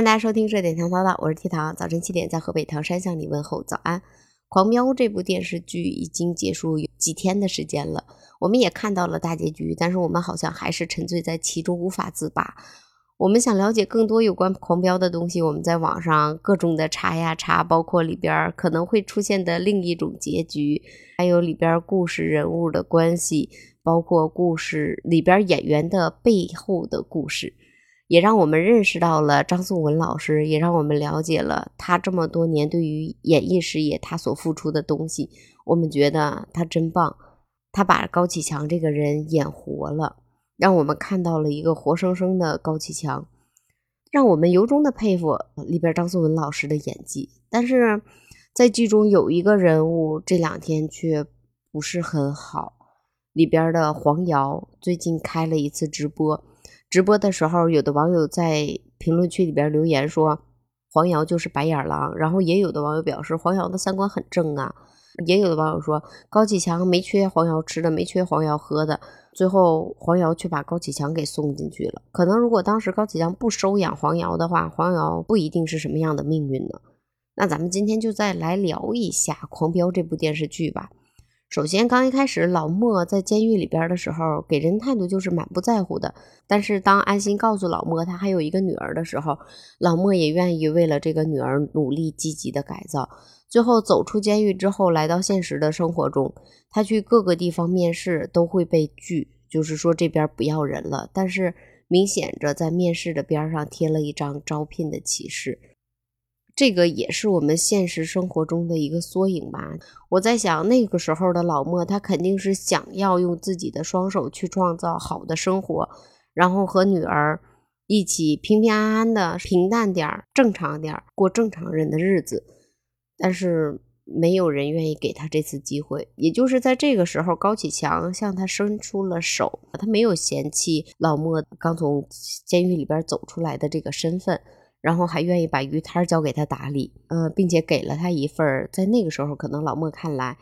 迎大家收听《热点糖叨叨》，我是 T 糖，早晨七点在河北唐山向你问候早安。《狂飙》这部电视剧已经结束有几天的时间了，我们也看到了大结局，但是我们好像还是沉醉在其中无法自拔。我们想了解更多有关《狂飙》的东西，我们在网上各种的查呀查，包括里边可能会出现的另一种结局，还有里边故事人物的关系，包括故事里边演员的背后的故事。也让我们认识到了张颂文老师，也让我们了解了他这么多年对于演艺事业他所付出的东西。我们觉得他真棒，他把高启强这个人演活了，让我们看到了一个活生生的高启强，让我们由衷的佩服里边张颂文老师的演技。但是在剧中有一个人物这两天却不是很好，里边的黄瑶最近开了一次直播。直播的时候，有的网友在评论区里边留言说黄瑶就是白眼狼，然后也有的网友表示黄瑶的三观很正啊，也有的网友说高启强没缺黄瑶吃的，没缺黄瑶喝的，最后黄瑶却把高启强给送进去了。可能如果当时高启强不收养黄瑶的话，黄瑶不一定是什么样的命运呢？那咱们今天就再来聊一下《狂飙》这部电视剧吧。首先，刚一开始，老莫在监狱里边的时候，给人态度就是满不在乎的。但是，当安心告诉老莫他还有一个女儿的时候，老莫也愿意为了这个女儿努力积极的改造。最后走出监狱之后，来到现实的生活中，他去各个地方面试都会被拒，就是说这边不要人了。但是，明显着在面试的边上贴了一张招聘的启示。这个也是我们现实生活中的一个缩影吧。我在想，那个时候的老莫，他肯定是想要用自己的双手去创造好的生活，然后和女儿一起平平安安的、平淡点儿、正常点儿过正常人的日子。但是没有人愿意给他这次机会。也就是在这个时候，高启强向他伸出了手，他没有嫌弃老莫刚从监狱里边走出来的这个身份。然后还愿意把鱼摊交给他打理，呃，并且给了他一份在那个时候可能老莫看来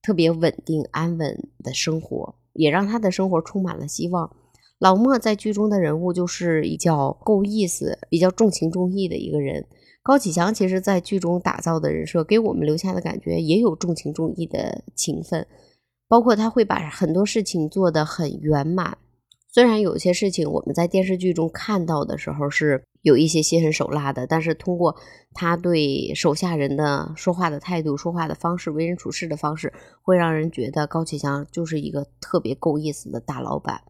特别稳定安稳的生活，也让他的生活充满了希望。老莫在剧中的人物就是比较够意思、比较重情重义的一个人。高启强其实，在剧中打造的人设给我们留下的感觉也有重情重义的情分，包括他会把很多事情做得很圆满。虽然有些事情我们在电视剧中看到的时候是。有一些心狠手辣的，但是通过他对手下人的说话的态度、说话的方式、为人处事的方式，会让人觉得高启强就是一个特别够意思的大老板。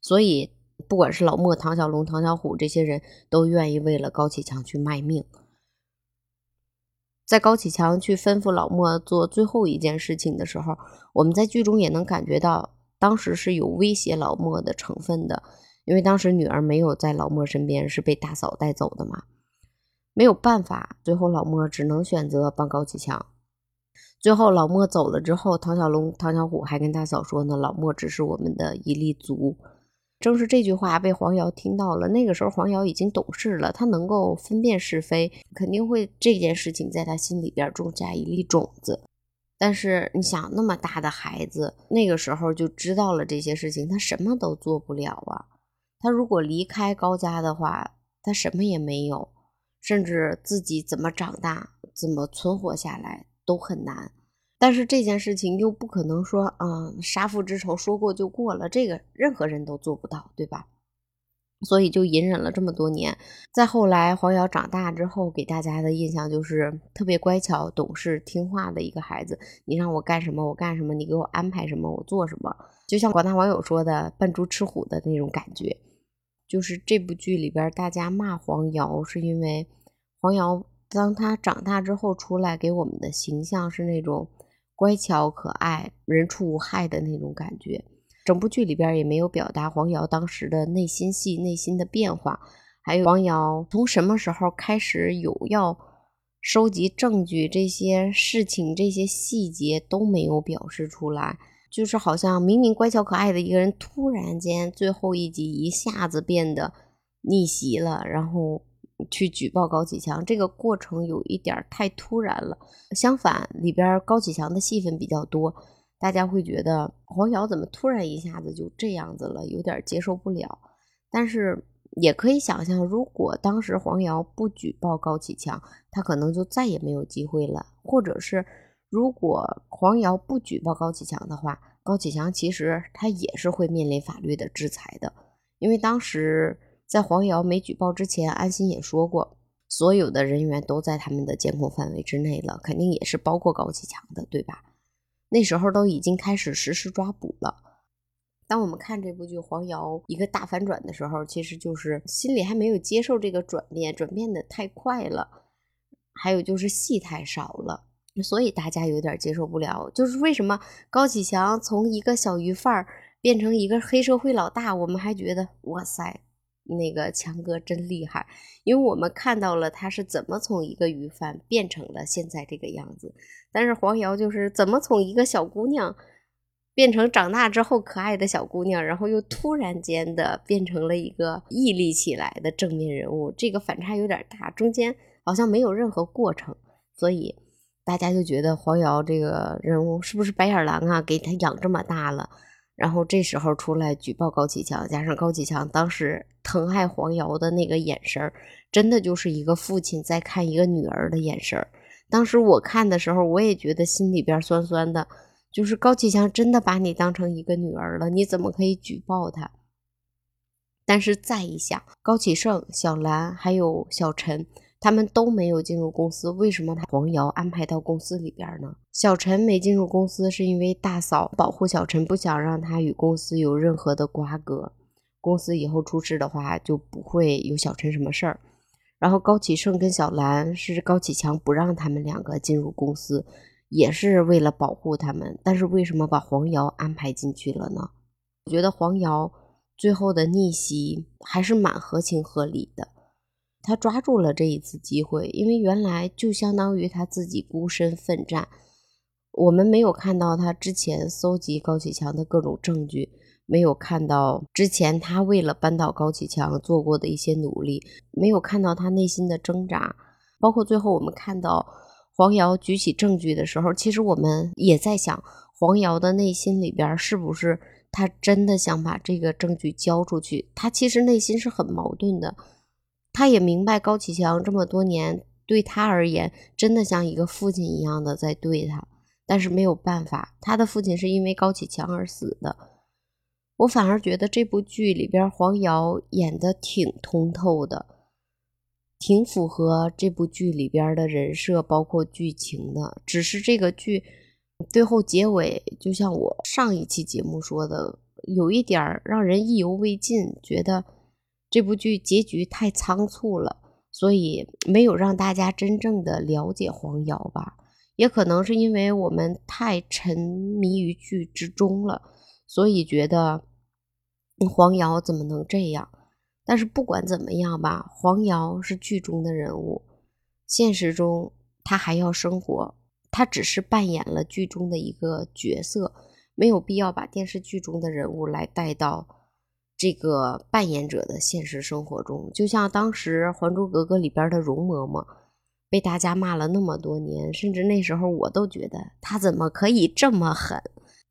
所以，不管是老莫、唐小龙、唐小虎这些人都愿意为了高启强去卖命。在高启强去吩咐老莫做最后一件事情的时候，我们在剧中也能感觉到，当时是有威胁老莫的成分的。因为当时女儿没有在老莫身边，是被大嫂带走的嘛，没有办法，最后老莫只能选择帮高启强。最后老莫走了之后，唐小龙、唐小虎还跟大嫂说呢：“老莫只是我们的一粒足。”正是这句话被黄瑶听到了。那个时候黄瑶已经懂事了，他能够分辨是非，肯定会这件事情在他心里边种下一粒种子。但是你想，那么大的孩子，那个时候就知道了这些事情，他什么都做不了啊。他如果离开高家的话，他什么也没有，甚至自己怎么长大、怎么存活下来都很难。但是这件事情又不可能说，嗯，杀父之仇说过就过了，这个任何人都做不到，对吧？所以就隐忍了这么多年。再后来，黄瑶长大之后，给大家的印象就是特别乖巧、懂事、听话的一个孩子。你让我干什么，我干什么；你给我安排什么，我做什么。就像广大网友说的“扮猪吃虎”的那种感觉。就是这部剧里边，大家骂黄瑶，是因为黄瑶当她长大之后出来，给我们的形象是那种乖巧可爱、人畜无害的那种感觉。整部剧里边也没有表达黄瑶当时的内心戏、内心的变化，还有黄瑶从什么时候开始有要收集证据，这些事情、这些细节都没有表示出来。就是好像明明乖巧可爱的一个人，突然间最后一集一下子变得逆袭了，然后去举报高启强，这个过程有一点太突然了。相反，里边高启强的戏份比较多，大家会觉得黄瑶怎么突然一下子就这样子了，有点接受不了。但是也可以想象，如果当时黄瑶不举报高启强，他可能就再也没有机会了。或者是，如果黄瑶不举报高启强的话，高启强其实他也是会面临法律的制裁的。因为当时在黄瑶没举报之前，安心也说过，所有的人员都在他们的监控范围之内了，肯定也是包括高启强的，对吧？那时候都已经开始实施抓捕了。当我们看这部剧黄瑶一个大反转的时候，其实就是心里还没有接受这个转变，转变的太快了，还有就是戏太少了，所以大家有点接受不了。就是为什么高启强从一个小鱼贩变成一个黑社会老大，我们还觉得哇塞，那个强哥真厉害，因为我们看到了他是怎么从一个鱼贩变成了现在这个样子。但是黄瑶就是怎么从一个小姑娘。变成长大之后可爱的小姑娘，然后又突然间的变成了一个屹立起来的正面人物，这个反差有点大，中间好像没有任何过程，所以大家就觉得黄瑶这个人物是不是白眼狼啊？给他养这么大了，然后这时候出来举报高启强，加上高启强当时疼爱黄瑶的那个眼神真的就是一个父亲在看一个女儿的眼神当时我看的时候，我也觉得心里边酸酸的。就是高启强真的把你当成一个女儿了，你怎么可以举报他？但是再一想，高启盛、小兰还有小陈，他们都没有进入公司，为什么把黄瑶安排到公司里边呢？小陈没进入公司是因为大嫂保护小陈，不想让他与公司有任何的瓜葛，公司以后出事的话就不会有小陈什么事儿。然后高启盛跟小兰是高启强不让他们两个进入公司。也是为了保护他们，但是为什么把黄瑶安排进去了呢？我觉得黄瑶最后的逆袭还是蛮合情合理的，他抓住了这一次机会，因为原来就相当于他自己孤身奋战，我们没有看到他之前搜集高启强的各种证据，没有看到之前他为了扳倒高启强做过的一些努力，没有看到他内心的挣扎，包括最后我们看到。黄瑶举起证据的时候，其实我们也在想，黄瑶的内心里边是不是他真的想把这个证据交出去？他其实内心是很矛盾的，他也明白高启强这么多年对他而言，真的像一个父亲一样的在对他，但是没有办法，他的父亲是因为高启强而死的。我反而觉得这部剧里边黄瑶演的挺通透的。挺符合这部剧里边的人设，包括剧情的。只是这个剧最后结尾，就像我上一期节目说的，有一点让人意犹未尽，觉得这部剧结局太仓促了，所以没有让大家真正的了解黄瑶吧。也可能是因为我们太沉迷于剧之中了，所以觉得黄瑶怎么能这样？但是不管怎么样吧，黄瑶是剧中的人物，现实中他还要生活，他只是扮演了剧中的一个角色，没有必要把电视剧中的人物来带到这个扮演者的现实生活中。就像当时《还珠格格》里边的容嬷嬷，被大家骂了那么多年，甚至那时候我都觉得他怎么可以这么狠？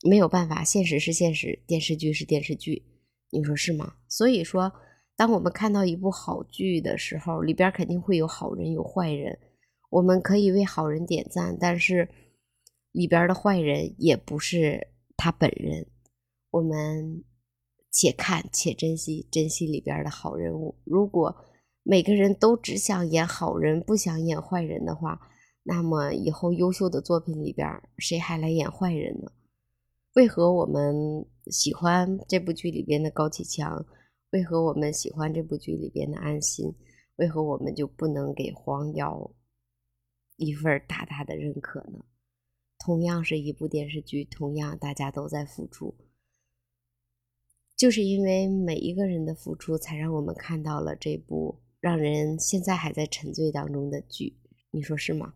没有办法，现实是现实，电视剧是电视剧，你说是吗？所以说。当我们看到一部好剧的时候，里边肯定会有好人有坏人，我们可以为好人点赞，但是里边的坏人也不是他本人。我们且看且珍惜，珍惜里边的好人物。如果每个人都只想演好人，不想演坏人的话，那么以后优秀的作品里边，谁还来演坏人呢？为何我们喜欢这部剧里边的高启强？为何我们喜欢这部剧里边的安心？为何我们就不能给黄瑶一份大大的认可呢？同样是一部电视剧，同样大家都在付出，就是因为每一个人的付出，才让我们看到了这部让人现在还在沉醉当中的剧。你说是吗？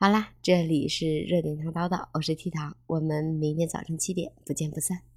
好啦，这里是热点糖叨叨，我是 T 糖，我们明天早晨七点不见不散。